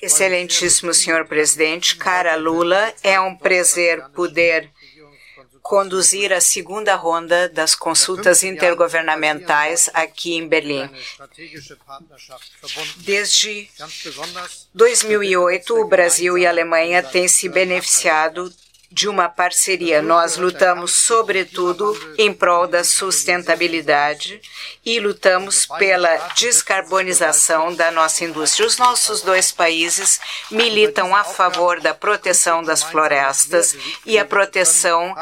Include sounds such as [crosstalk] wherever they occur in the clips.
Excelentíssimo senhor presidente, cara Lula, é um prazer poder conduzir a segunda ronda das consultas intergovernamentais aqui em Berlim. Desde 2008, o Brasil e a Alemanha têm se beneficiado de uma parceria. Nós lutamos, sobretudo, em prol da sustentabilidade e lutamos pela descarbonização da nossa indústria. Os nossos dois países militam a favor da proteção das florestas e a proteção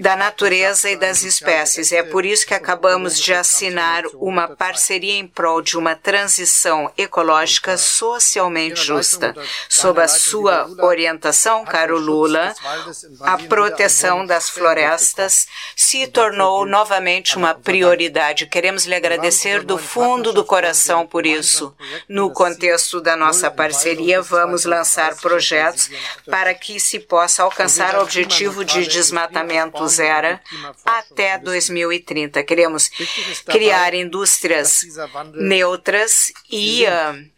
da natureza e das espécies. É por isso que acabamos de assinar uma parceria em prol de uma transição ecológica socialmente justa. Sob a sua orientação, caro Lula, a proteção das florestas se tornou novamente uma prioridade. Queremos lhe agradecer do fundo do coração por isso. No contexto da nossa parceria, vamos lançar projetos para que se possa alcançar o objetivo de desmatamento zero até 2030. Queremos criar indústrias neutras e uh,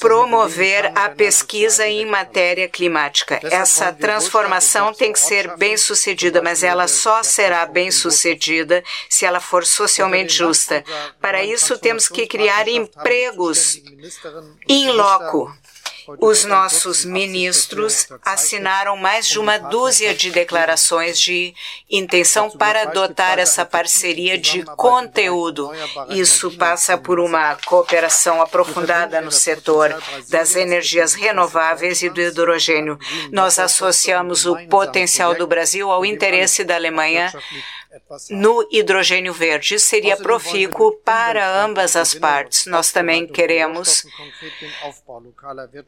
promover a pesquisa em matéria climática. Essa transformação tem que ser bem sucedida, mas ela só será bem sucedida se ela for socialmente justa. Para isso, temos que criar empregos em loco os nossos ministros assinaram mais de uma dúzia de declarações de intenção para adotar essa parceria de conteúdo. Isso passa por uma cooperação aprofundada no setor das energias renováveis e do hidrogênio. Nós associamos o potencial do Brasil ao interesse da Alemanha no hidrogênio verde. Seria profícuo para ambas as partes. Nós também queremos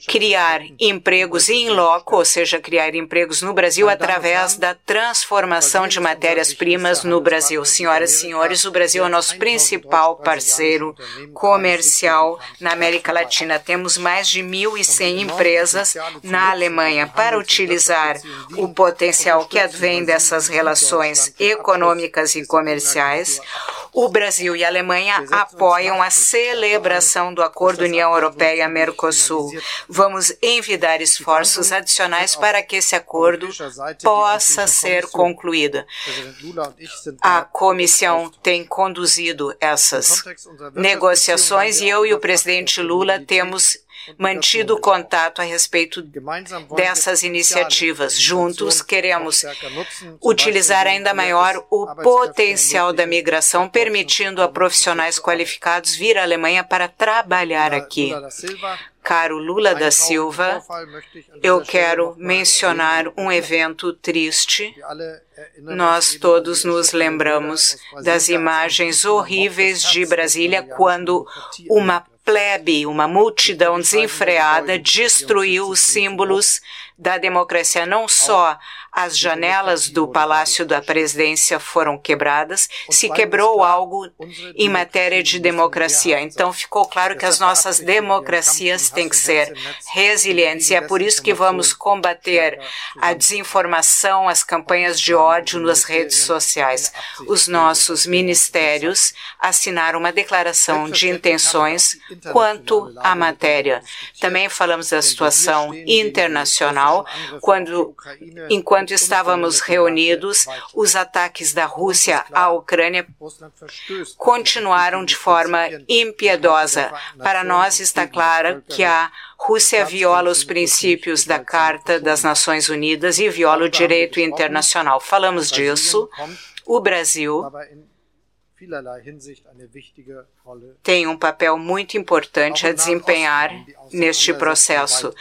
criar empregos em loco, ou seja, criar empregos no Brasil através da transformação de matérias-primas no Brasil. Senhoras e senhores, o Brasil é o nosso principal parceiro comercial na América Latina. Temos mais de 1.100 empresas na Alemanha para utilizar o potencial que advém dessas relações econômicas e comerciais. O Brasil e a Alemanha apoiam a celebração do Acordo União Europeia-Mercosul. Vamos envidar esforços adicionais para que esse acordo possa ser concluído. A comissão tem conduzido essas negociações e eu e o presidente Lula temos mantido contato a respeito dessas iniciativas. Juntos, queremos utilizar ainda maior o potencial da migração, permitindo a profissionais qualificados vir à Alemanha para trabalhar aqui. Caro Lula da Silva, eu quero mencionar um evento triste. Nós todos nos lembramos das imagens horríveis de Brasília quando uma plebe, uma multidão desenfreada, destruiu os símbolos da democracia, não só as janelas do Palácio da Presidência foram quebradas, se quebrou algo em matéria de democracia. Então ficou claro que as nossas democracias têm que ser resilientes e é por isso que vamos combater a desinformação, as campanhas de ódio nas redes sociais. Os nossos ministérios assinaram uma declaração de intenções quanto à matéria. Também falamos da situação internacional, quando enquanto Enquanto estávamos reunidos, os ataques da Rússia à Ucrânia continuaram de forma impiedosa. Para nós está claro que a Rússia viola os princípios da Carta das Nações Unidas e viola o direito internacional. Falamos disso. O Brasil tem um papel muito importante a desempenhar neste processo.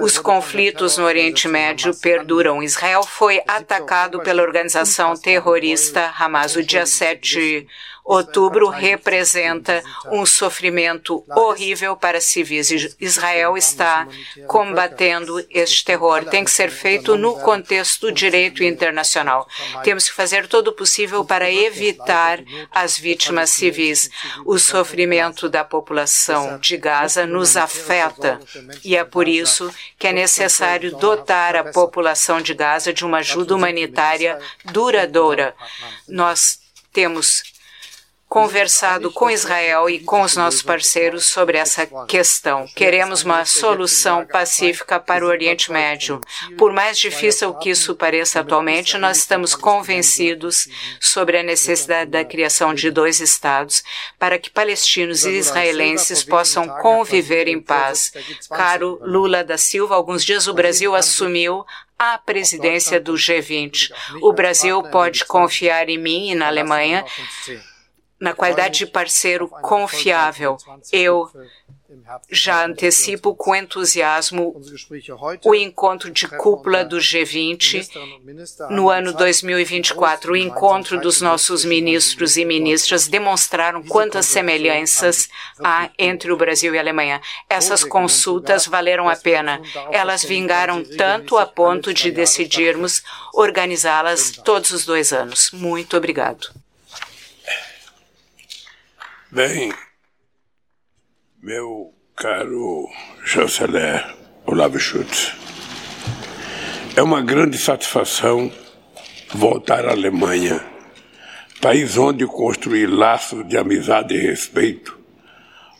Os conflitos no Oriente Médio perduram. Israel foi atacado pela organização terrorista Hamas. O dia 7 Outubro representa um sofrimento horrível para civis. Israel está combatendo este terror. Tem que ser feito no contexto do direito internacional. Temos que fazer todo o possível para evitar as vítimas civis. O sofrimento da população de Gaza nos afeta e é por isso que é necessário dotar a população de Gaza de uma ajuda humanitária duradoura. Nós temos conversado com Israel e com os nossos parceiros sobre essa questão. Queremos uma solução pacífica para o Oriente Médio. Por mais difícil que isso pareça atualmente, nós estamos convencidos sobre a necessidade da criação de dois Estados para que palestinos e israelenses possam conviver em paz. Caro Lula da Silva, alguns dias o Brasil assumiu a presidência do G20. O Brasil pode confiar em mim e na Alemanha na qualidade de parceiro confiável. Eu já antecipo com entusiasmo o encontro de cúpula do G20 no ano 2024. O encontro dos nossos ministros e ministras demonstraram quantas semelhanças há entre o Brasil e a Alemanha. Essas consultas valeram a pena. Elas vingaram tanto a ponto de decidirmos organizá-las todos os dois anos. Muito obrigado. Bem, meu caro chanceler Olavo Schutz, é uma grande satisfação voltar à Alemanha, país onde construí laços de amizade e respeito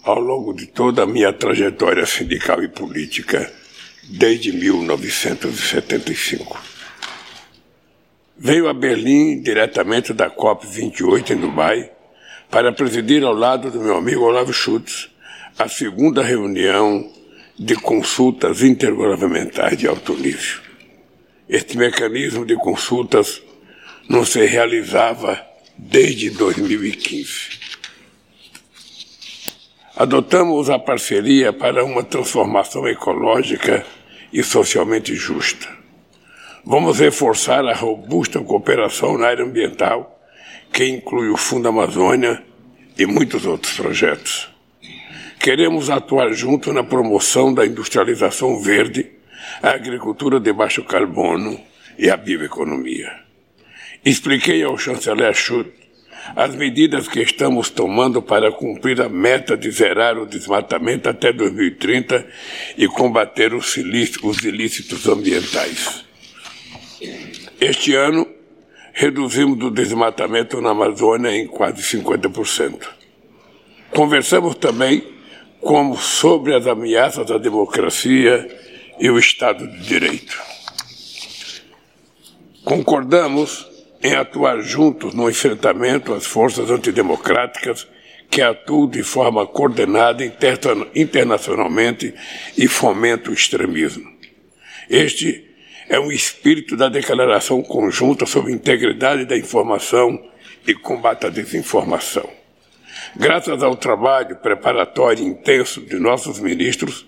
ao longo de toda a minha trajetória sindical e política desde 1975. Veio a Berlim diretamente da COP28 em Dubai para presidir ao lado do meu amigo Olavo Schutz a segunda reunião de consultas intergovernamentais de alto nível. Este mecanismo de consultas não se realizava desde 2015. Adotamos a parceria para uma transformação ecológica e socialmente justa. Vamos reforçar a robusta cooperação na área ambiental que inclui o Fundo Amazônia e muitos outros projetos. Queremos atuar junto na promoção da industrialização verde, a agricultura de baixo carbono e a bioeconomia. Expliquei ao chanceler Schultz as medidas que estamos tomando para cumprir a meta de zerar o desmatamento até 2030 e combater os ilícitos ambientais. Este ano, reduzimos o desmatamento na Amazônia em quase 50%. Conversamos também como sobre as ameaças à democracia e o Estado de Direito. Concordamos em atuar juntos no enfrentamento às forças antidemocráticas que atuam de forma coordenada internacionalmente e fomentam o extremismo. Este é um espírito da Declaração Conjunta sobre Integridade da Informação e Combate à Desinformação. Graças ao trabalho preparatório intenso de nossos ministros,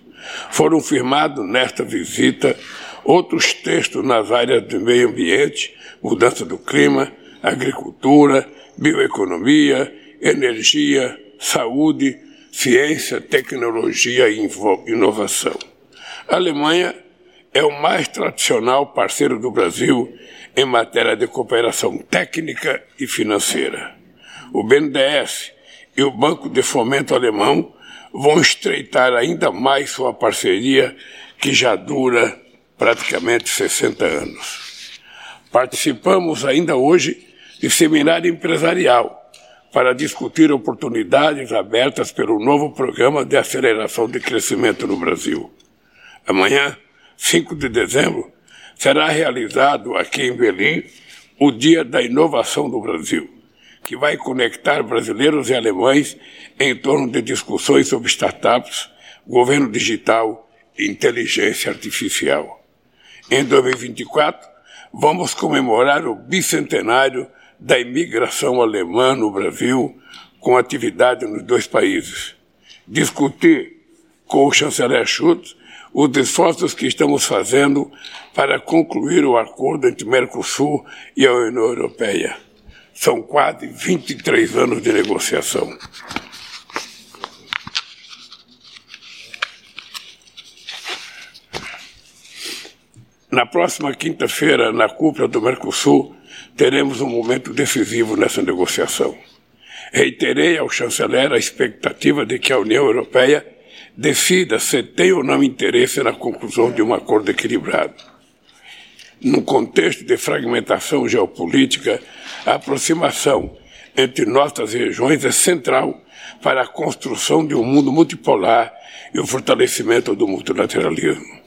foram firmados nesta visita outros textos nas áreas do meio ambiente, mudança do clima, agricultura, bioeconomia, energia, saúde, ciência, tecnologia e inovação. A Alemanha é o mais tradicional parceiro do Brasil em matéria de cooperação técnica e financeira. O BNDES e o Banco de Fomento Alemão vão estreitar ainda mais sua parceria, que já dura praticamente 60 anos. Participamos ainda hoje de seminário empresarial para discutir oportunidades abertas pelo novo programa de aceleração de crescimento no Brasil. Amanhã, 5 de dezembro, será realizado aqui em Belém o Dia da Inovação do Brasil, que vai conectar brasileiros e alemães em torno de discussões sobre startups, governo digital e inteligência artificial. Em 2024, vamos comemorar o bicentenário da imigração alemã no Brasil, com atividade nos dois países. Discutir com o chanceler Schultz os esforços que estamos fazendo para concluir o acordo entre Mercosul e a União Europeia. São quase 23 anos de negociação. Na próxima quinta-feira, na cúpula do Mercosul, teremos um momento decisivo nessa negociação. Reiterei ao chanceler a expectativa de que a União Europeia decida se tem ou não interesse na conclusão de um acordo equilibrado. No contexto de fragmentação geopolítica, a aproximação entre nossas regiões é central para a construção de um mundo multipolar e o fortalecimento do multilateralismo.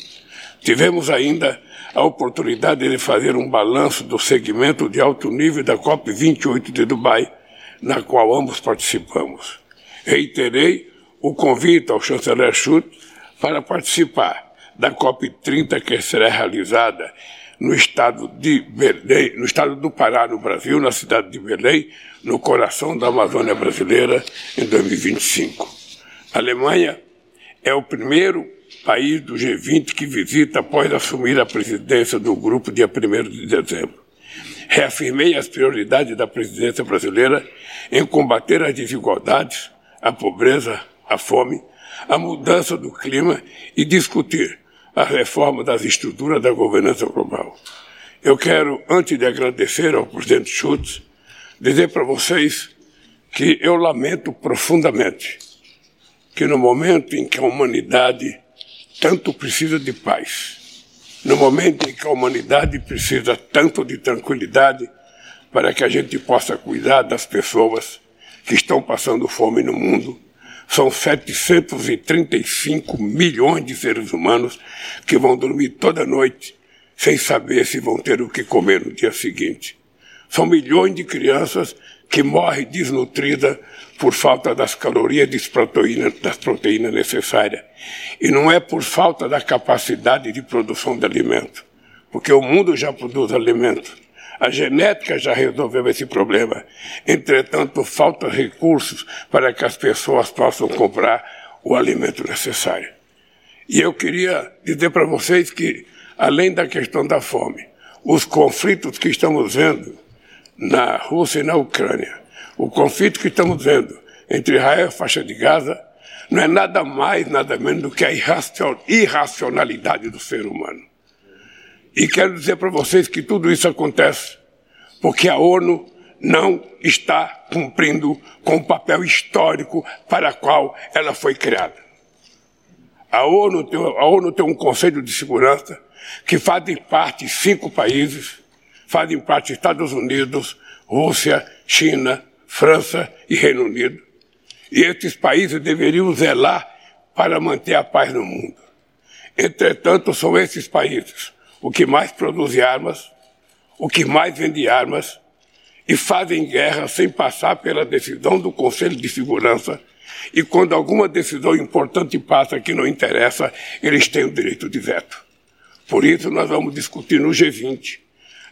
Tivemos ainda a oportunidade de fazer um balanço do segmento de alto nível da COP28 de Dubai, na qual ambos participamos. Reiterei o convite ao chanceler Schultz para participar da COP30 que será realizada no estado de Belém, no estado do Pará, no Brasil, na cidade de Belém, no coração da Amazônia brasileira, em 2025. A Alemanha é o primeiro país do G20 que visita após assumir a presidência do grupo dia 1 de dezembro. Reafirmei as prioridades da presidência brasileira em combater as desigualdades, a pobreza, a fome, a mudança do clima e discutir a reforma das estruturas da governança global. Eu quero, antes de agradecer ao presidente Schultz, dizer para vocês que eu lamento profundamente que no momento em que a humanidade tanto precisa de paz, no momento em que a humanidade precisa tanto de tranquilidade para que a gente possa cuidar das pessoas que estão passando fome no mundo, são 735 milhões de seres humanos que vão dormir toda noite sem saber se vão ter o que comer no dia seguinte. São milhões de crianças que morrem desnutridas por falta das calorias das proteínas necessárias. E não é por falta da capacidade de produção de alimento, porque o mundo já produz alimento. A genética já resolveu esse problema. Entretanto, faltam recursos para que as pessoas possam comprar o alimento necessário. E eu queria dizer para vocês que, além da questão da fome, os conflitos que estamos vendo na Rússia e na Ucrânia, o conflito que estamos vendo entre Israel e a faixa de Gaza, não é nada mais, nada menos do que a irracionalidade do ser humano. E quero dizer para vocês que tudo isso acontece porque a ONU não está cumprindo com o papel histórico para qual ela foi criada. A ONU, tem, a ONU tem um Conselho de Segurança que fazem parte cinco países, fazem parte Estados Unidos, Rússia, China, França e Reino Unido. E esses países deveriam zelar para manter a paz no mundo. Entretanto, são esses países o que mais produzem armas, o que mais vende armas, e fazem guerra sem passar pela decisão do Conselho de Segurança. E quando alguma decisão importante passa que não interessa, eles têm o direito de veto. Por isso, nós vamos discutir no G20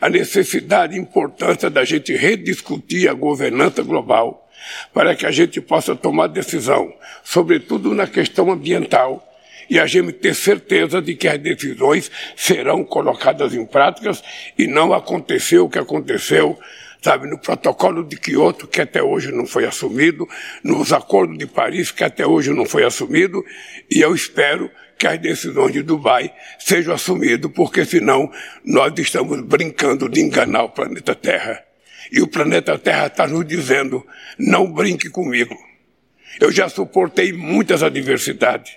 a necessidade e importância da gente rediscutir a governança global para que a gente possa tomar decisão, sobretudo na questão ambiental, e a gente ter certeza de que as decisões serão colocadas em práticas e não aconteceu o que aconteceu sabe, no protocolo de Kyoto, que até hoje não foi assumido, nos acordos de Paris, que até hoje não foi assumido, e eu espero que as decisões de Dubai sejam assumidas, porque senão nós estamos brincando de enganar o planeta Terra. E o planeta Terra está nos dizendo, não brinque comigo. Eu já suportei muitas adversidades,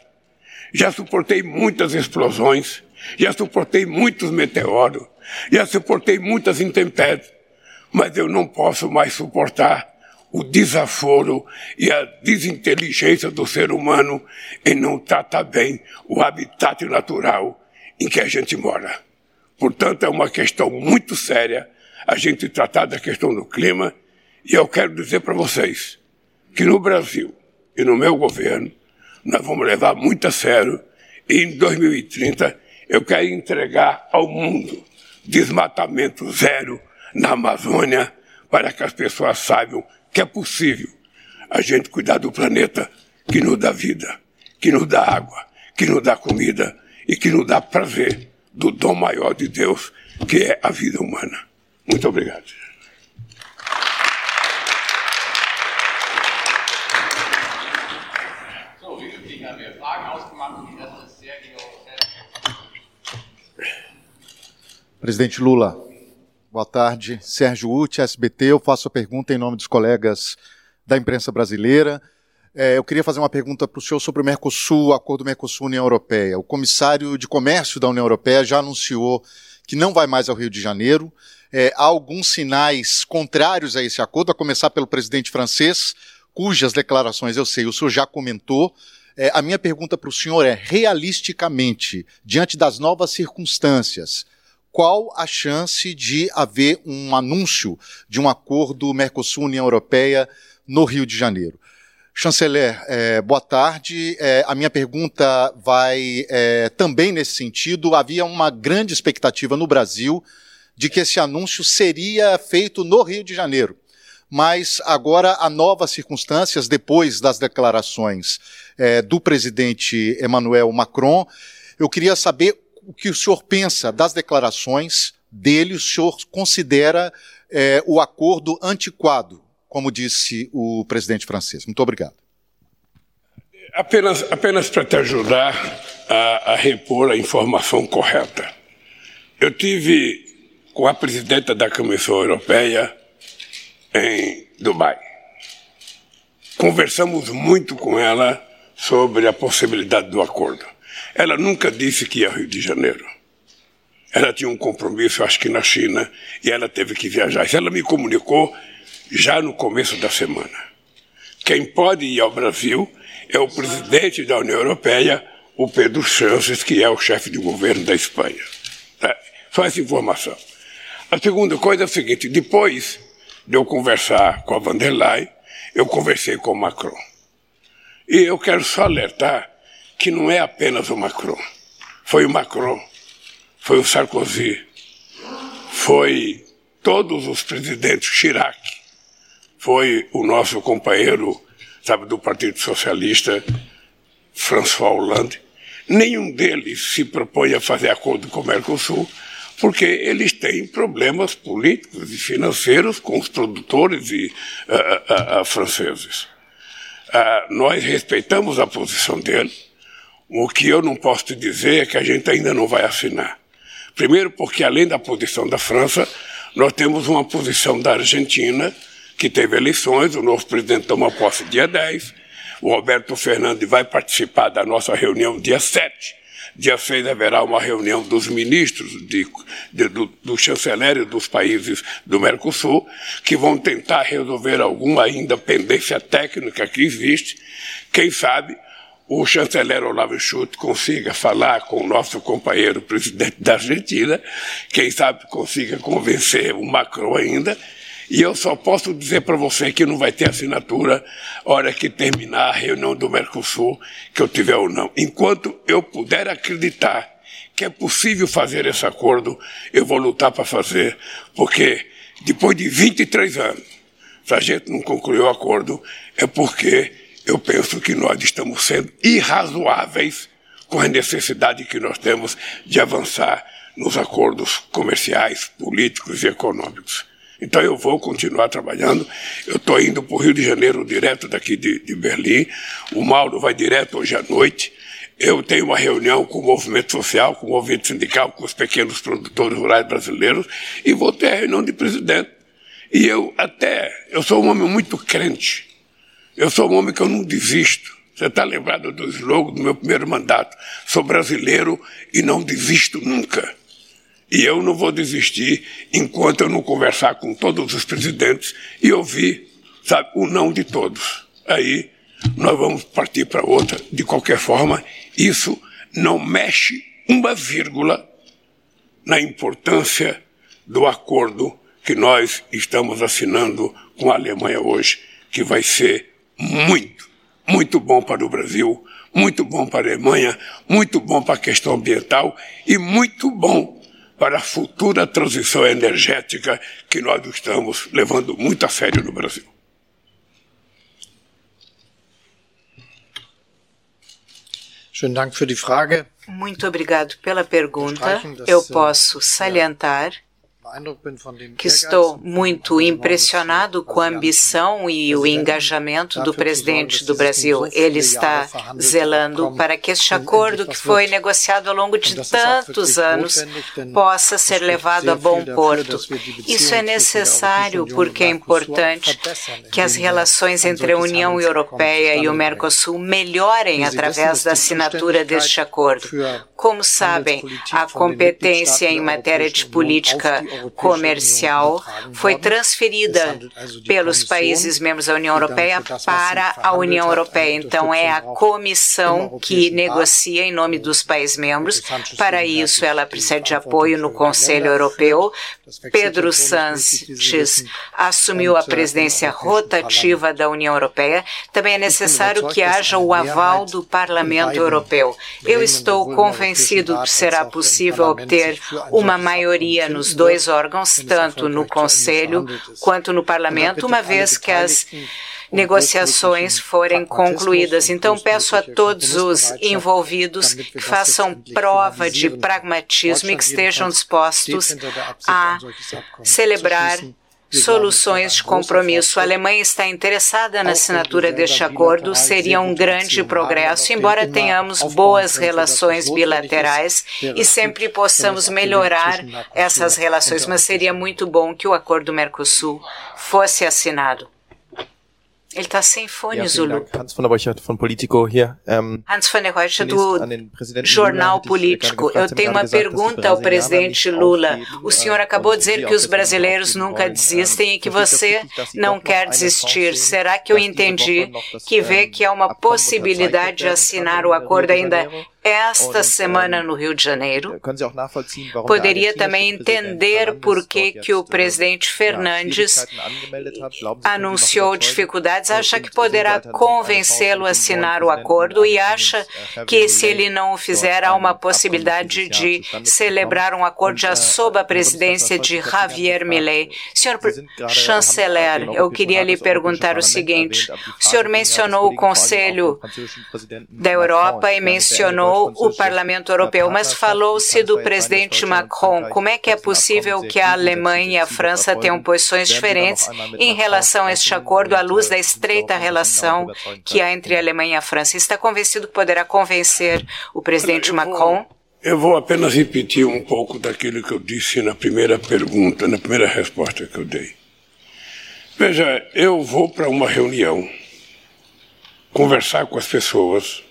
já suportei muitas explosões, já suportei muitos meteoros, já suportei muitas intempéries, mas eu não posso mais suportar o desaforo e a desinteligência do ser humano em não tratar bem o habitat natural em que a gente mora. Portanto, é uma questão muito séria a gente tratar da questão do clima e eu quero dizer para vocês que no Brasil e no meu governo nós vamos levar muito a sério e em 2030 eu quero entregar ao mundo desmatamento zero na Amazônia para que as pessoas saibam que é possível a gente cuidar do planeta que nos dá vida, que nos dá água, que nos dá comida e que nos dá prazer do dom maior de Deus, que é a vida humana. Muito obrigado. Presidente Lula, Boa tarde. Sérgio Uti, SBT. Eu faço a pergunta em nome dos colegas da imprensa brasileira. É, eu queria fazer uma pergunta para o senhor sobre o Mercosul, o acordo Mercosul-União Europeia. O comissário de comércio da União Europeia já anunciou que não vai mais ao Rio de Janeiro. É, há alguns sinais contrários a esse acordo, a começar pelo presidente francês, cujas declarações eu sei, o senhor já comentou. É, a minha pergunta para o senhor é: realisticamente, diante das novas circunstâncias, qual a chance de haver um anúncio de um acordo Mercosul-União Europeia no Rio de Janeiro? Chanceler, é, boa tarde. É, a minha pergunta vai é, também nesse sentido. Havia uma grande expectativa no Brasil de que esse anúncio seria feito no Rio de Janeiro. Mas agora há novas circunstâncias, depois das declarações é, do presidente Emmanuel Macron. Eu queria saber o que o senhor pensa das declarações dele. O senhor considera é, o acordo antiquado como disse o presidente francês. Muito obrigado. Apenas, apenas para te ajudar a, a repor a informação correta. Eu tive com a presidenta da Comissão Europeia em Dubai. Conversamos muito com ela sobre a possibilidade do acordo. Ela nunca disse que ia ao Rio de Janeiro. Ela tinha um compromisso, acho que na China, e ela teve que viajar. Ela me comunicou já no começo da semana. Quem pode ir ao Brasil é o presidente da União Europeia, o Pedro Sánchez, que é o chefe de governo da Espanha. É, só essa informação. A segunda coisa é a seguinte: depois de eu conversar com a van der eu conversei com o Macron. E eu quero só alertar que não é apenas o Macron. Foi o Macron, foi o Sarkozy, foi todos os presidentes Chirac, foi o nosso companheiro, sabe, do Partido Socialista, François Hollande. Nenhum deles se propõe a fazer acordo com o Mercosul, porque eles têm problemas políticos e financeiros com os produtores e, uh, uh, uh, franceses. nós respeitamos a posição dele. O que eu não posso te dizer é que a gente ainda não vai assinar. Primeiro, porque além da posição da França, nós temos uma posição da Argentina, que teve eleições, o novo presidente toma posse dia 10, o Roberto Fernandes vai participar da nossa reunião dia 7. Dia 6 haverá uma reunião dos ministros, de, de, do, do chanceler dos países do Mercosul, que vão tentar resolver alguma ainda pendência técnica que existe. Quem sabe o chanceler Olavo Schultz consiga falar com o nosso companheiro presidente da Argentina, quem sabe consiga convencer o Macron ainda, e eu só posso dizer para você que não vai ter assinatura hora que terminar a reunião do Mercosul, que eu tiver ou não. Enquanto eu puder acreditar que é possível fazer esse acordo, eu vou lutar para fazer, porque depois de 23 anos, se a gente não concluiu o acordo, é porque eu penso que nós estamos sendo irrazoáveis com a necessidade que nós temos de avançar nos acordos comerciais, políticos e econômicos. Então eu vou continuar trabalhando. Eu estou indo para o Rio de Janeiro direto daqui de, de Berlim. O Mauro vai direto hoje à noite. Eu tenho uma reunião com o movimento social, com o movimento sindical, com os pequenos produtores rurais brasileiros e vou ter a reunião de presidente. E eu até, eu sou um homem muito crente. Eu sou um homem que eu não desisto. Você está lembrado do slogan do meu primeiro mandato? Sou brasileiro e não desisto nunca. E eu não vou desistir enquanto eu não conversar com todos os presidentes e ouvir, sabe, o não de todos. Aí nós vamos partir para outra. De qualquer forma, isso não mexe uma vírgula na importância do acordo que nós estamos assinando com a Alemanha hoje, que vai ser muito, muito bom para o Brasil, muito bom para a Alemanha, muito bom para a questão ambiental e muito bom para a futura transição energética que nós estamos levando muito a sério no Brasil. Muito obrigado pela pergunta. Eu äh, posso salientar que estou muito impressionado com a ambição e o engajamento do presidente do Brasil. Ele está zelando para que este acordo, que foi negociado ao longo de tantos anos, possa ser levado a bom porto. Isso é necessário porque é importante que as relações entre a União Europeia e o Mercosul melhorem através da assinatura deste acordo. Como sabem, a competência em matéria de política comercial foi transferida pelos países membros da União Europeia para a União Europeia. Então, é a comissão que negocia em nome dos países membros. Para isso, ela precisa de apoio no Conselho Europeu. Pedro Sánchez assumiu a presidência rotativa da União Europeia. Também é necessário que haja o aval do Parlamento Europeu. Eu estou convencido que será possível obter uma maioria nos dois órgãos, tanto no Conselho quanto no Parlamento, uma vez que as negociações forem concluídas. Então, peço a todos os envolvidos que façam prova de pragmatismo e que estejam dispostos a celebrar soluções de compromisso. A Alemanha está interessada na assinatura deste acordo, seria um grande progresso, embora tenhamos boas relações bilaterais e sempre possamos melhorar essas relações, mas seria muito bom que o acordo Mercosul fosse assinado. Ele está sem fone, Zulu. Hans von der Borchardt, von Politico hier. Ähm, Hans von der do Jornal Político. Eu tenho uma pergunta ao presidente Lula. O senhor acabou de dizer que os brasileiros nunca desistem e que você não quer desistir. Será que eu entendi que vê que há uma possibilidade de assinar o acordo ainda esta semana no Rio de Janeiro. Poderia também entender por que, que o presidente Fernandes anunciou dificuldades, acha que poderá convencê-lo a assinar o acordo e acha que, se ele não o fizer, há uma possibilidade de celebrar um acordo já sob a presidência de Javier Milei. Senhor chanceler, eu queria lhe perguntar o seguinte: o senhor mencionou o Conselho da Europa e mencionou o Parlamento Europeu, mas falou-se do presidente Macron. Como é que é possível que a Alemanha e a França tenham posições diferentes em relação a este acordo, à luz da estreita relação que há entre a Alemanha e a França? Está convencido que poderá convencer o presidente Macron? Eu vou apenas repetir um pouco daquilo que eu disse na primeira pergunta, na primeira resposta que eu dei. Veja, eu vou para uma reunião conversar com as pessoas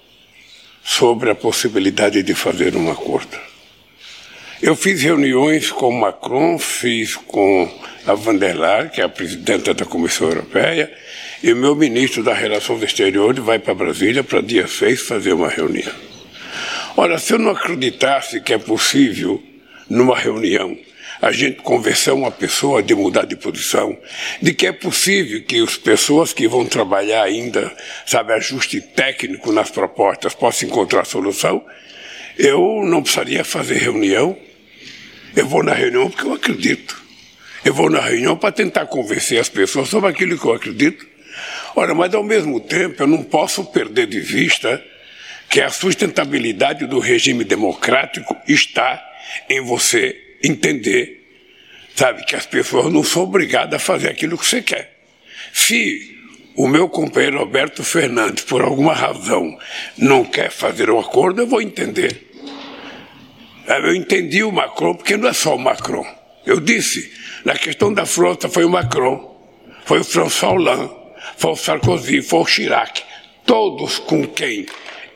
sobre a possibilidade de fazer um acordo. Eu fiz reuniões com Macron, fiz com a van der que é a presidenta da Comissão Europeia, e o meu ministro das Relações Exteriores vai para Brasília para dia 6 fazer uma reunião. Ora, se eu não acreditasse que é possível, numa reunião, a gente convencer uma pessoa de mudar de posição, de que é possível que as pessoas que vão trabalhar ainda, sabe, ajuste técnico nas propostas, possam encontrar solução, eu não precisaria fazer reunião. Eu vou na reunião porque eu acredito. Eu vou na reunião para tentar convencer as pessoas sobre aquilo que eu acredito. Ora, mas ao mesmo tempo eu não posso perder de vista que a sustentabilidade do regime democrático está em você entender, sabe, que as pessoas não são obrigadas a fazer aquilo que você quer. Se o meu companheiro Roberto Fernandes, por alguma razão, não quer fazer um acordo, eu vou entender. Eu entendi o Macron, porque não é só o Macron. Eu disse, na questão da frota foi o Macron, foi o François Hollande, foi o Sarkozy, foi o Chirac. Todos com quem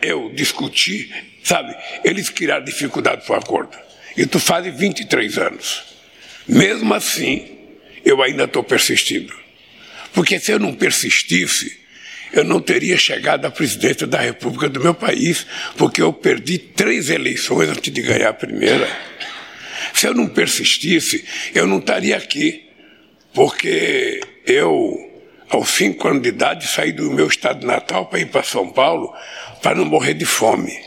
eu discuti, sabe, eles criaram dificuldade para o acordo. Isso faz 23 anos. Mesmo assim, eu ainda estou persistindo. Porque se eu não persistisse, eu não teria chegado à presidência da República do meu país, porque eu perdi três eleições antes de ganhar a primeira. Se eu não persistisse, eu não estaria aqui, porque eu, aos cinco anos de idade, saí do meu estado natal para ir para São Paulo para não morrer de fome.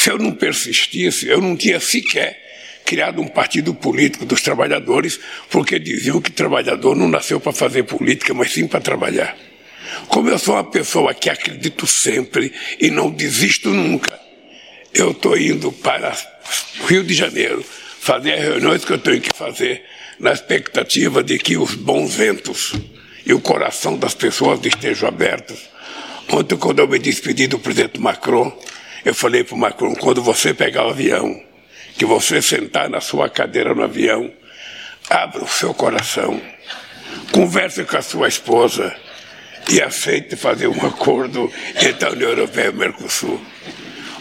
Se eu não persistisse, eu não tinha sequer criado um partido político dos trabalhadores, porque diziam que trabalhador não nasceu para fazer política, mas sim para trabalhar. Como eu sou uma pessoa que acredito sempre e não desisto nunca, eu estou indo para Rio de Janeiro fazer as reuniões que eu tenho que fazer na expectativa de que os bons ventos e o coração das pessoas estejam abertos. Ontem, quando eu me despedi do presidente Macron, eu falei para o Macron, quando você pegar o avião, que você sentar na sua cadeira no avião, abra o seu coração, converse com a sua esposa e aceite fazer um acordo entre a União Europeia e o Mercosul.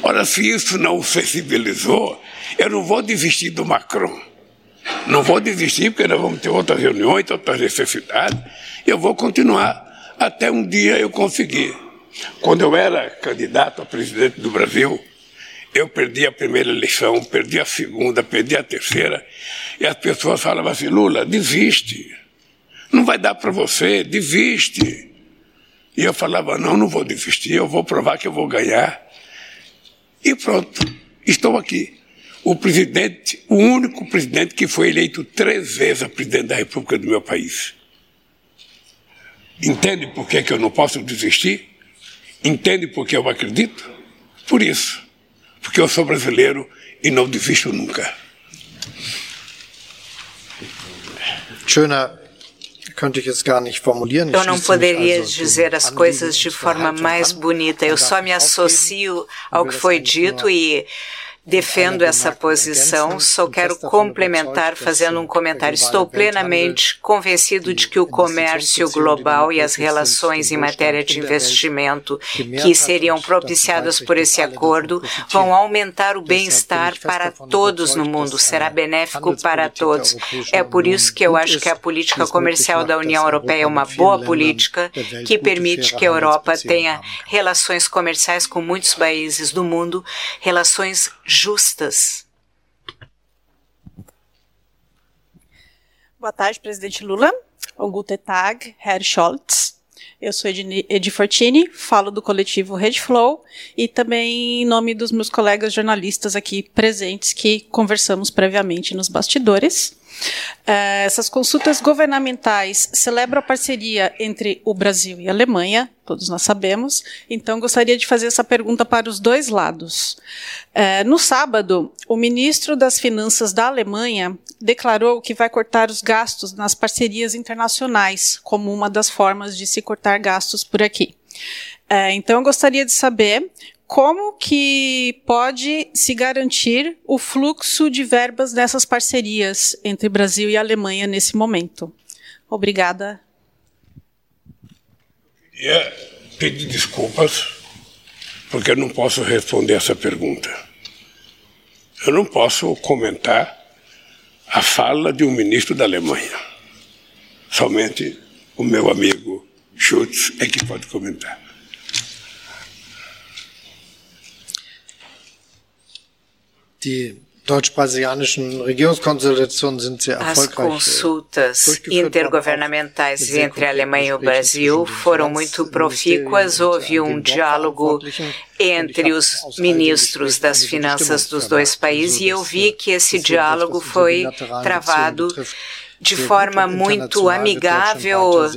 Ora, se isso não sensibilizou, eu não vou desistir do Macron. Não vou desistir, porque nós vamos ter outras reuniões, outras necessidades. Eu vou continuar até um dia eu conseguir. Quando eu era candidato a presidente do Brasil, eu perdi a primeira eleição, perdi a segunda, perdi a terceira, e as pessoas falavam assim: Lula, desiste. Não vai dar para você, desiste. E eu falava: não, não vou desistir, eu vou provar que eu vou ganhar. E pronto, estou aqui. O presidente, o único presidente que foi eleito três vezes a presidente da República do meu país. Entende por que, que eu não posso desistir? Entende por que eu acredito? Por isso. Porque eu sou brasileiro e não desisto nunca. Schöner eu não poderia dizer as coisas de forma mais bonita. Eu só me associo ao que foi dito e defendo essa posição, só quero complementar fazendo um comentário. Estou plenamente convencido de que o comércio global e as relações em matéria de investimento que seriam propiciadas por esse acordo vão aumentar o bem-estar para todos no mundo, será benéfico para todos. É por isso que eu acho que a política comercial da União Europeia é uma boa política que permite que a Europa tenha relações comerciais com muitos países do mundo, relações justas. Boa tarde, presidente Lula. O Guten Tag, Herr Scholz. Eu sou Edi Fortini, falo do coletivo Rede Flow e também em nome dos meus colegas jornalistas aqui presentes que conversamos previamente nos bastidores. Uh, essas consultas governamentais celebram a parceria entre o Brasil e a Alemanha, todos nós sabemos, então gostaria de fazer essa pergunta para os dois lados. Uh, no sábado, o ministro das Finanças da Alemanha declarou que vai cortar os gastos nas parcerias internacionais, como uma das formas de se cortar gastos por aqui. Uh, então, eu gostaria de saber como que pode se garantir o fluxo de verbas dessas parcerias entre Brasil e Alemanha nesse momento? Obrigada. Queria pedir desculpas, porque eu não posso responder essa pergunta. Eu não posso comentar a fala de um ministro da Alemanha. Somente o meu amigo Schultz é que pode comentar. Die deutsch-brasilianischen Regierungskonsultationen sind sehr erfolgreich. As äh, consultas intergovernamentais entre a Alemanha e o Brasil foram muito profícuas. Houve um diálogo entre os ministros das finanças dos dois países e eu vi que esse diálogo foi travado de forma muito amigável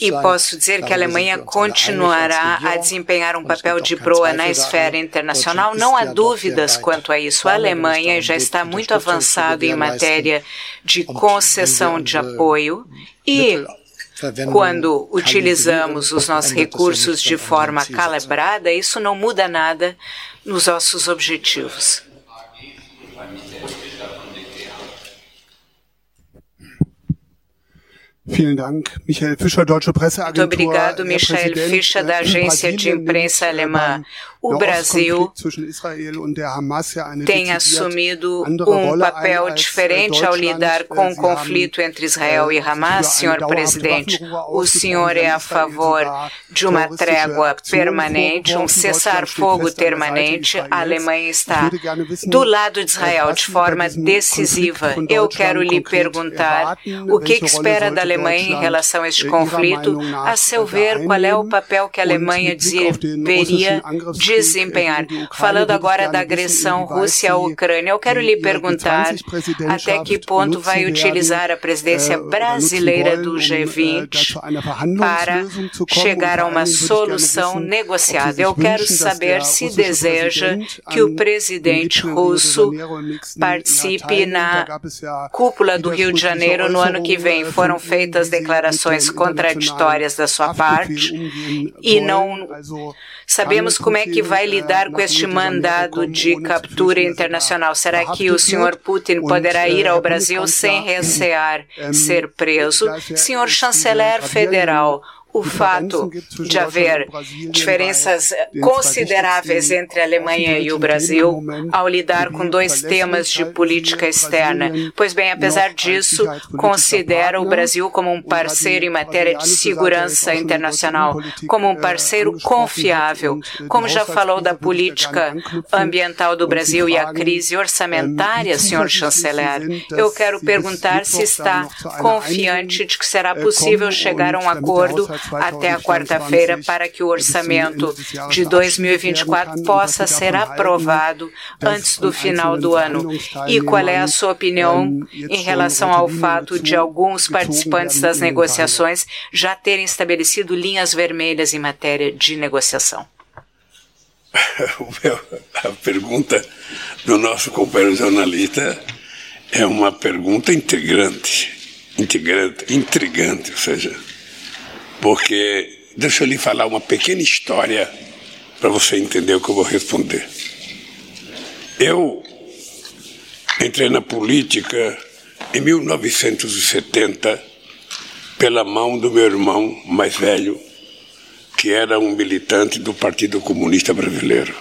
e posso dizer que a Alemanha continuará a desempenhar um papel de proa na esfera internacional. Não há dúvidas quanto a isso. A Alemanha já está muito avançada em matéria de concessão de apoio e quando utilizamos os nossos recursos de forma calibrada, isso não muda nada nos nossos objetivos. Vielen Dank, Michael Fischer, Deutsche Presseagentur. Muito obrigado, Michael Fischer, da agência de imprensa alemã. O Brasil tem assumido um papel diferente ao lidar com o conflito entre Israel e Hamas, senhor presidente. O senhor é a favor de uma trégua permanente, um cessar-fogo permanente. A Alemanha está do lado de Israel de forma decisiva. Eu quero lhe perguntar o que espera da Alemanha em relação a este conflito. A seu ver, qual é o papel que a Alemanha deveria desempenhar. Falando agora da agressão Rússia à Ucrânia, eu quero lhe perguntar até que ponto vai utilizar a presidência brasileira do G20 para chegar a uma solução negociada. Eu quero saber se deseja que o presidente russo participe na cúpula do Rio de Janeiro no ano que vem. Foram feitas declarações contraditórias da sua parte e não sabemos como é que que vai lidar com este mandado de captura internacional? Será que o senhor Putin poderá ir ao Brasil sem recear ser preso? Senhor chanceler federal, o fato de haver diferenças consideráveis entre a Alemanha e o Brasil ao lidar com dois temas de política externa. Pois bem, apesar disso, considera o Brasil como um parceiro em matéria de segurança internacional, como um parceiro confiável. Como já falou da política ambiental do Brasil e a crise orçamentária, senhor chanceler, eu quero perguntar se está confiante de que será possível chegar a um acordo até a quarta-feira para que o orçamento de 2024 possa ser aprovado antes do final do ano. E qual é a sua opinião em relação ao fato de alguns participantes das negociações já terem estabelecido linhas vermelhas em matéria de negociação? [laughs] a pergunta do nosso companheiro jornalista é uma pergunta integrante, integrante, intrigante, ou seja, porque deixa eu lhe falar uma pequena história para você entender o que eu vou responder. Eu entrei na política em 1970 pela mão do meu irmão mais velho, que era um militante do Partido Comunista Brasileiro.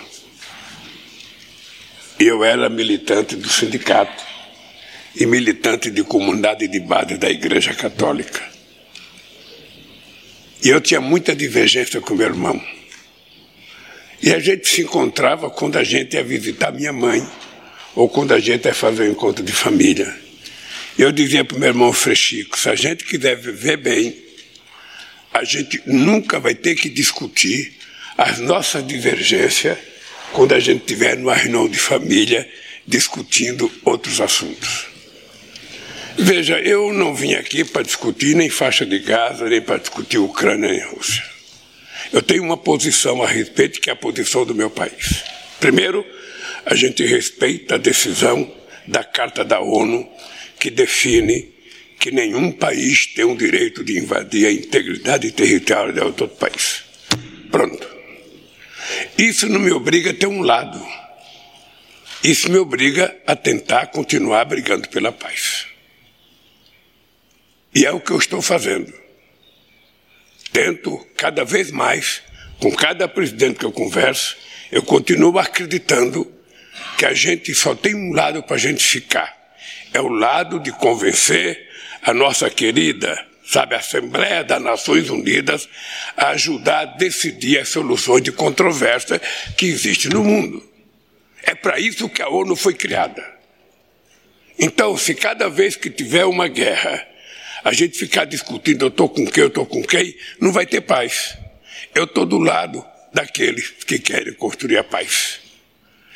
Eu era militante do sindicato e militante de comunidade de base da Igreja Católica. E eu tinha muita divergência com meu irmão. E a gente se encontrava quando a gente ia visitar minha mãe, ou quando a gente ia fazer um encontro de família. Eu dizia para o meu irmão Frechico: se a gente quiser viver bem, a gente nunca vai ter que discutir as nossas divergências quando a gente estiver numa reunião de família discutindo outros assuntos. Veja, eu não vim aqui para discutir nem faixa de Gaza, nem para discutir Ucrânia e Rússia. Eu tenho uma posição a respeito, que é a posição do meu país. Primeiro, a gente respeita a decisão da Carta da ONU, que define que nenhum país tem o direito de invadir a integridade territorial de outro país. Pronto. Isso não me obriga a ter um lado. Isso me obriga a tentar continuar brigando pela paz. E é o que eu estou fazendo. Tento cada vez mais, com cada presidente que eu converso, eu continuo acreditando que a gente só tem um lado para a gente ficar. É o lado de convencer a nossa querida, sabe, Assembleia das Nações Unidas a ajudar a decidir as soluções de controvérsia que existem no mundo. É para isso que a ONU foi criada. Então, se cada vez que tiver uma guerra, a gente ficar discutindo, eu estou com quem, eu estou com quem, não vai ter paz. Eu estou do lado daqueles que querem construir a paz.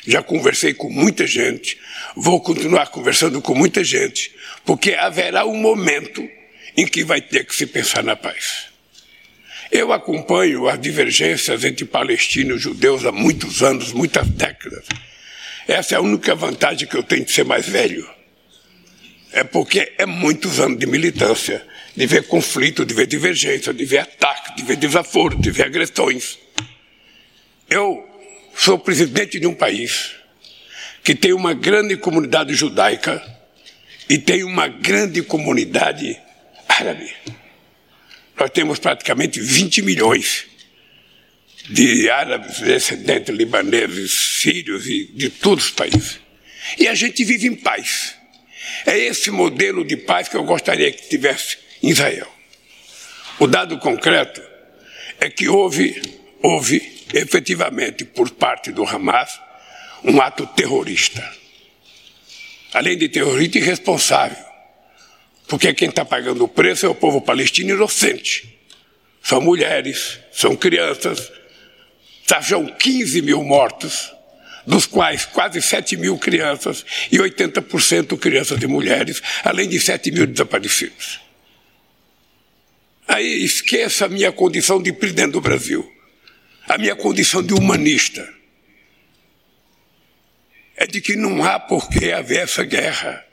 Já conversei com muita gente, vou continuar conversando com muita gente, porque haverá um momento em que vai ter que se pensar na paz. Eu acompanho as divergências entre palestinos e judeus há muitos anos, muitas décadas. Essa é a única vantagem que eu tenho de ser mais velho. É porque é muitos anos de militância, de ver conflito, de ver divergência, de ver ataque, de ver desaforo, de ver agressões. Eu sou presidente de um país que tem uma grande comunidade judaica e tem uma grande comunidade árabe. Nós temos praticamente 20 milhões de árabes, descendentes libaneses, sírios e de todos os países. E a gente vive em paz. É esse modelo de paz que eu gostaria que tivesse em Israel. O dado concreto é que houve, houve efetivamente por parte do Hamas um ato terrorista. Além de terrorista, irresponsável. Porque quem está pagando o preço é o povo palestino inocente. São mulheres, são crianças. São 15 mil mortos dos quais quase 7 mil crianças e 80% crianças e mulheres, além de 7 mil desaparecidos. Aí esqueça a minha condição de presidente do Brasil, a minha condição de humanista. É de que não há por que haver essa guerra.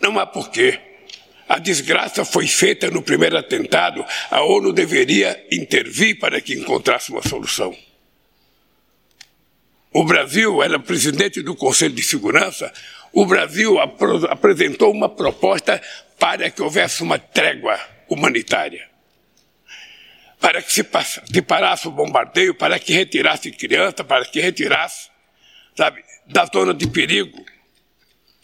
Não há porquê. A desgraça foi feita no primeiro atentado, a ONU deveria intervir para que encontrasse uma solução. O Brasil era presidente do Conselho de Segurança. O Brasil ap apresentou uma proposta para que houvesse uma trégua humanitária. para que se, se parasse o bombardeio, para que retirasse criança, para que retirasse, sabe, da zona de perigo.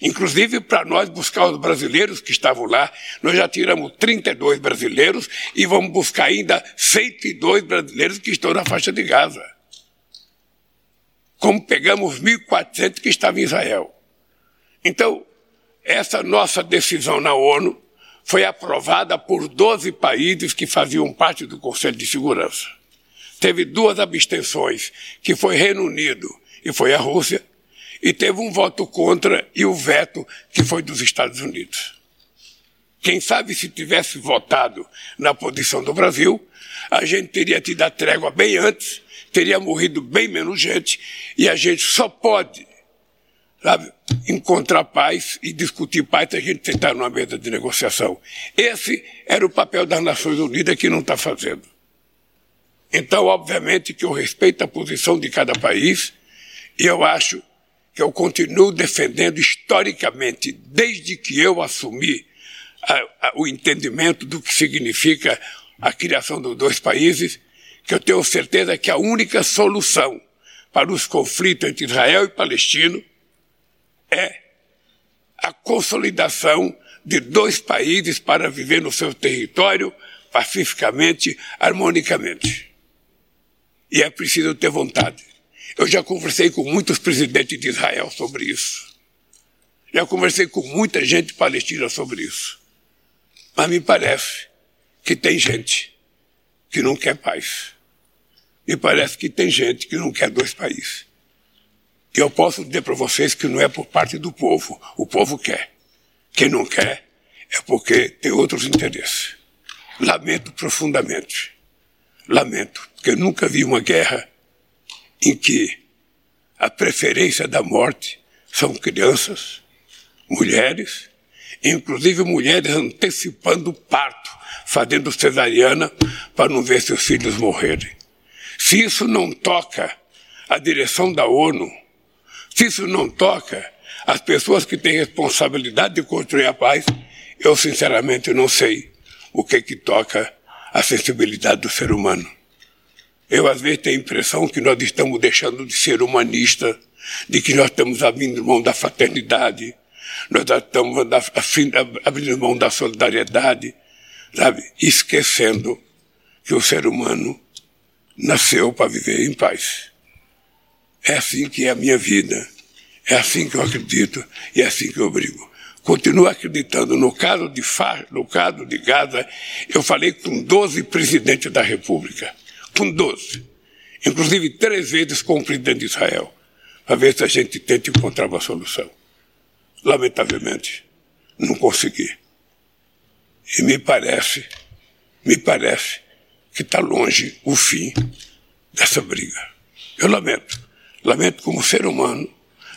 Inclusive para nós buscar os brasileiros que estavam lá, nós já tiramos 32 brasileiros e vamos buscar ainda 102 brasileiros que estão na faixa de Gaza. Como pegamos 1.400 que estavam em Israel. Então, essa nossa decisão na ONU foi aprovada por 12 países que faziam parte do Conselho de Segurança. Teve duas abstenções, que foi Reino Unido e foi a Rússia, e teve um voto contra e o veto, que foi dos Estados Unidos. Quem sabe se tivesse votado na posição do Brasil, a gente teria tido a trégua bem antes, teria morrido bem menos gente, e a gente só pode sabe, encontrar paz e discutir paz se a gente sentar numa mesa de negociação. Esse era o papel das Nações Unidas que não está fazendo. Então, obviamente, que eu respeito a posição de cada país e eu acho que eu continuo defendendo historicamente, desde que eu assumi a, a, o entendimento do que significa a criação dos dois países, que eu tenho certeza que a única solução para os conflitos entre Israel e Palestina é a consolidação de dois países para viver no seu território pacificamente, harmonicamente. E é preciso ter vontade. Eu já conversei com muitos presidentes de Israel sobre isso. Já conversei com muita gente palestina sobre isso. Mas me parece que tem gente que não quer paz. Me parece que tem gente que não quer dois países. E eu posso dizer para vocês que não é por parte do povo. O povo quer. Quem não quer é porque tem outros interesses. Lamento profundamente. Lamento, porque eu nunca vi uma guerra em que a preferência da morte são crianças, mulheres, inclusive mulheres antecipando o parto, fazendo cesariana para não ver seus filhos morrerem. Se isso não toca a direção da ONU, se isso não toca as pessoas que têm responsabilidade de construir a paz, eu sinceramente não sei o que que toca a sensibilidade do ser humano. Eu às vezes tenho a impressão que nós estamos deixando de ser humanistas, de que nós estamos abrindo mão da fraternidade, nós estamos abrindo mão da solidariedade, sabe? Esquecendo que o ser humano nasceu para viver em paz. É assim que é a minha vida. É assim que eu acredito e é assim que eu brigo. Continuo acreditando. No caso de Far, no caso de Gaza, eu falei com 12 presidentes da República. Com 12. Inclusive três vezes com o presidente de Israel. Para ver se a gente tenta encontrar uma solução. Lamentavelmente, não consegui. E me parece, me parece que está longe o fim dessa briga. Eu lamento lamento como ser humano,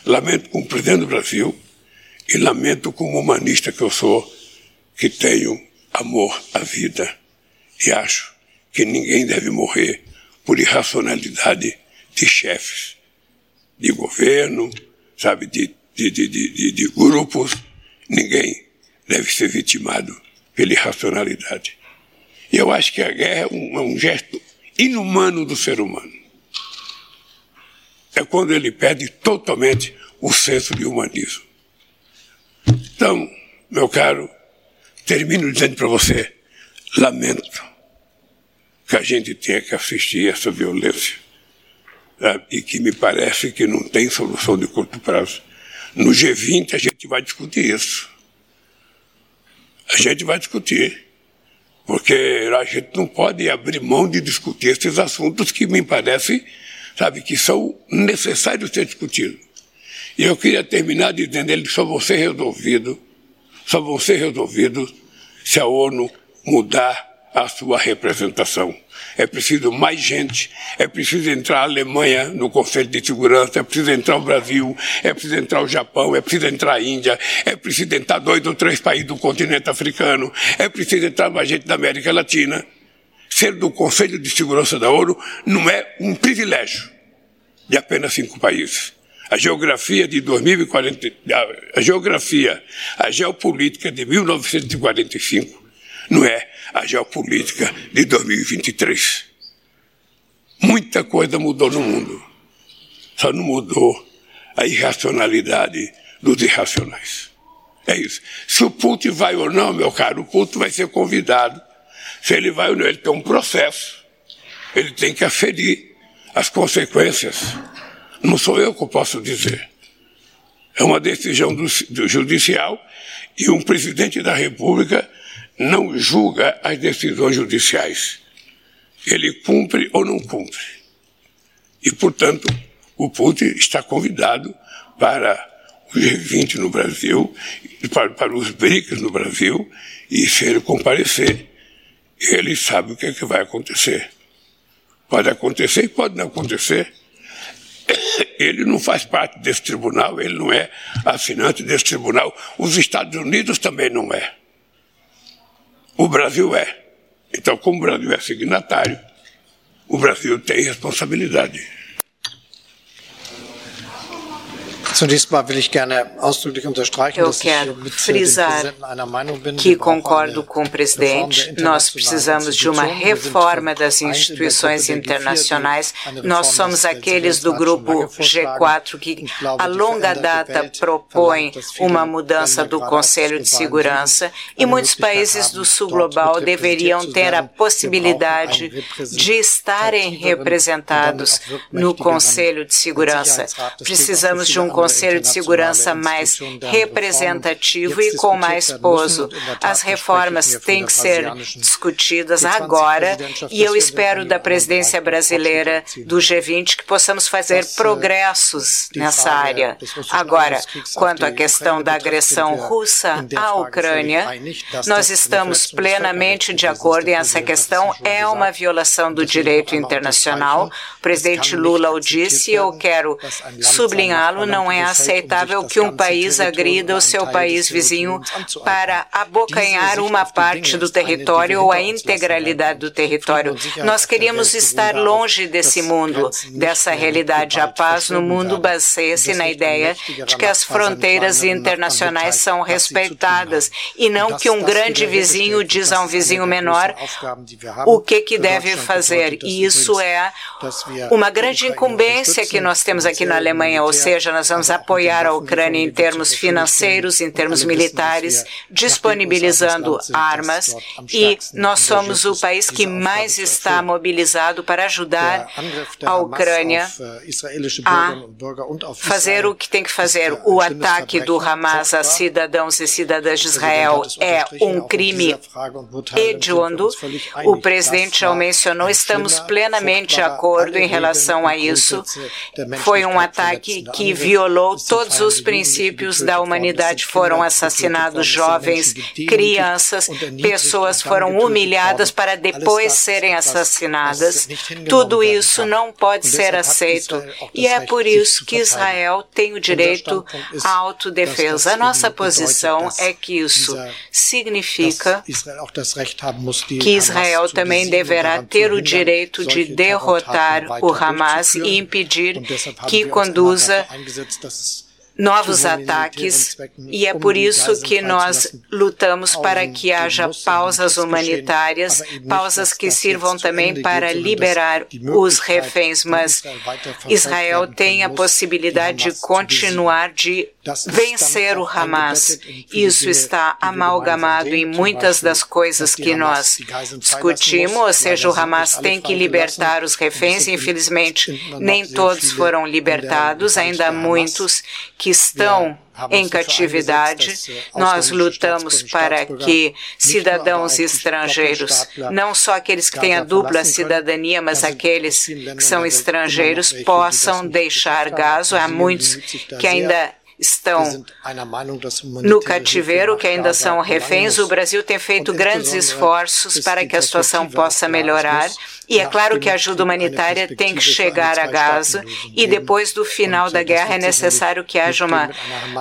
lamento como presidente do Brasil e lamento como humanista que eu sou, que tenho amor à vida e acho que ninguém deve morrer por irracionalidade de chefes, de governo, sabe, de, de, de, de, grupos. Ninguém deve ser vitimado pela irracionalidade. E eu acho que a guerra é um, é um gesto inumano do ser humano é quando ele perde totalmente o senso de humanismo. Então, meu caro, termino dizendo para você: lamento que a gente tenha que assistir essa violência sabe? e que me parece que não tem solução de curto prazo. No G20 a gente vai discutir isso. A gente vai discutir. Porque a gente não pode abrir mão de discutir esses assuntos que me parecem sabe, que são necessários ser discutidos. E eu queria terminar dizendo eles só vão ser resolvidos, só vão ser resolvidos se a ONU mudar a sua representação. É preciso mais gente, é preciso entrar a Alemanha no Conselho de Segurança, é preciso entrar o Brasil, é preciso entrar o Japão, é preciso entrar a Índia, é preciso entrar dois ou três países do continente africano, é preciso entrar mais gente da América Latina ser do Conselho de Segurança da ONU não é um privilégio de apenas cinco países. A geografia de 2040, a geografia, a geopolítica de 1945 não é a geopolítica de 2023. Muita coisa mudou no mundo. Só não mudou a irracionalidade dos irracionais. É isso. Se o Putin vai ou não, meu caro, o Putin vai ser convidado. Se ele vai ou não, ele tem um processo. Ele tem que aferir as consequências. Não sou eu que posso dizer. É uma decisão do, do judicial e um presidente da República não julga as decisões judiciais. Ele cumpre ou não cumpre. E, portanto, o Putin está convidado para o G20 no Brasil, para, para os BRICS no Brasil, e se ele comparecer, ele sabe o que, é que vai acontecer. Pode acontecer e pode não acontecer. Ele não faz parte desse tribunal, ele não é assinante desse tribunal. Os Estados Unidos também não é. O Brasil é. Então, como o Brasil é signatário, o Brasil tem responsabilidade. Eu quero frisar que concordo com o presidente. Nós precisamos de uma reforma das instituições internacionais. Nós somos aqueles do grupo G4 que, a longa data, propõem uma mudança do Conselho de Segurança e muitos países do Sul Global deveriam ter a possibilidade de estarem representados no Conselho de Segurança. Precisamos de um Conselho de Segurança mais representativo e com mais poso. As reformas têm que ser discutidas agora e eu espero da presidência brasileira do G20 que possamos fazer progressos nessa área. Agora, quanto à questão da agressão russa à Ucrânia, nós estamos plenamente de acordo em essa questão. É uma violação do direito internacional. O presidente Lula o disse e eu quero sublinhá-lo. Não é aceitável que um país agrida o seu país vizinho para abocanhar uma parte do território ou a integralidade do território. Nós queríamos estar longe desse mundo, dessa realidade. A paz no mundo baseia-se na ideia de que as fronteiras internacionais são respeitadas e não que um grande vizinho diz a um vizinho menor o que, que deve fazer. E isso é uma grande incumbência que nós temos aqui na Alemanha, ou seja, nós vamos vamos apoiar a Ucrânia em termos financeiros, em termos militares, disponibilizando armas e nós somos o país que mais está mobilizado para ajudar a Ucrânia a fazer o que tem que fazer. O ataque do Hamas a cidadãos e cidadãs de Israel é um crime hediondo. O presidente já o mencionou, estamos plenamente de acordo em relação a isso. Foi um ataque que violou violou todos os princípios da humanidade. Foram assassinados jovens, crianças, pessoas foram humilhadas para depois serem assassinadas. Tudo isso não pode ser aceito. E é por isso que Israel tem o direito à autodefesa. A nossa posição é que isso significa que Israel também deverá ter o direito de derrotar o Hamas e impedir que conduza novos ataques e é por isso que nós lutamos para que haja pausas humanitárias, pausas que sirvam também para liberar os reféns, mas Israel tem a possibilidade de continuar de vencer o Hamas. Isso está amalgamado em muitas das coisas que nós discutimos, ou seja, o Hamas tem que libertar os reféns. Infelizmente, nem todos foram libertados, ainda há muitos que estão em catividade. Nós lutamos para que cidadãos estrangeiros, não só aqueles que têm a dupla cidadania, mas aqueles que são estrangeiros, possam deixar Gaza. Há muitos que ainda estão no cativeiro, que ainda são reféns. O Brasil tem feito grandes esforços para que a situação possa melhorar. E é claro que a ajuda humanitária tem que chegar a Gaza e depois do final da guerra é necessário que haja uma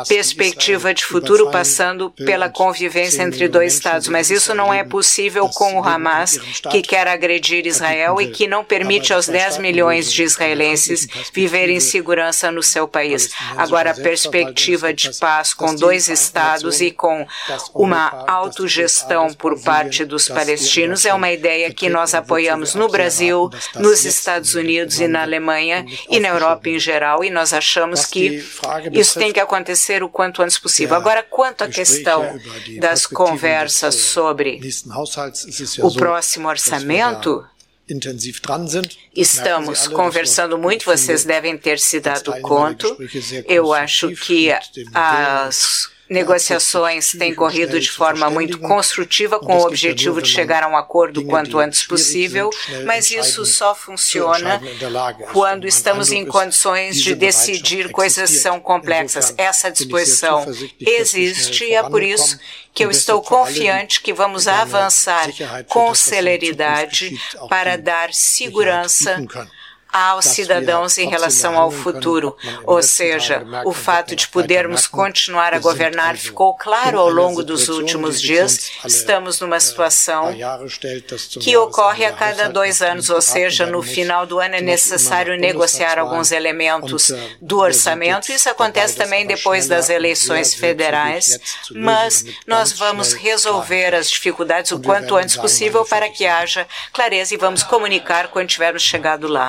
perspectiva de futuro passando pela convivência entre dois Estados. Mas isso não é possível com o Hamas, que quer agredir Israel e que não permite aos 10 milhões de israelenses viverem em segurança no seu país. Agora, a perspectiva perspectiva de paz com dois estados e com uma autogestão por parte dos palestinos. É uma ideia que nós apoiamos no Brasil, nos Estados Unidos e na Alemanha e na Europa em geral, e nós achamos que isso tem que acontecer o quanto antes possível. Agora, quanto à questão das conversas sobre o próximo orçamento, Estamos conversando muito, vocês devem ter se dado conta. Eu acho que as negociações têm corrido de forma muito construtiva com o objetivo de chegar a um acordo quanto antes possível, mas isso só funciona quando estamos em condições de decidir coisas que são complexas. Essa disposição existe e é por isso que eu estou confiante que vamos avançar com celeridade para dar segurança aos cidadãos em relação ao futuro. Ou seja, o fato de podermos continuar a governar ficou claro ao longo dos últimos dias. Estamos numa situação que ocorre a cada dois anos, ou seja, no final do ano é necessário negociar alguns elementos do orçamento. Isso acontece também depois das eleições federais, mas nós vamos resolver as dificuldades o quanto antes possível para que haja clareza e vamos comunicar quando tivermos chegado lá.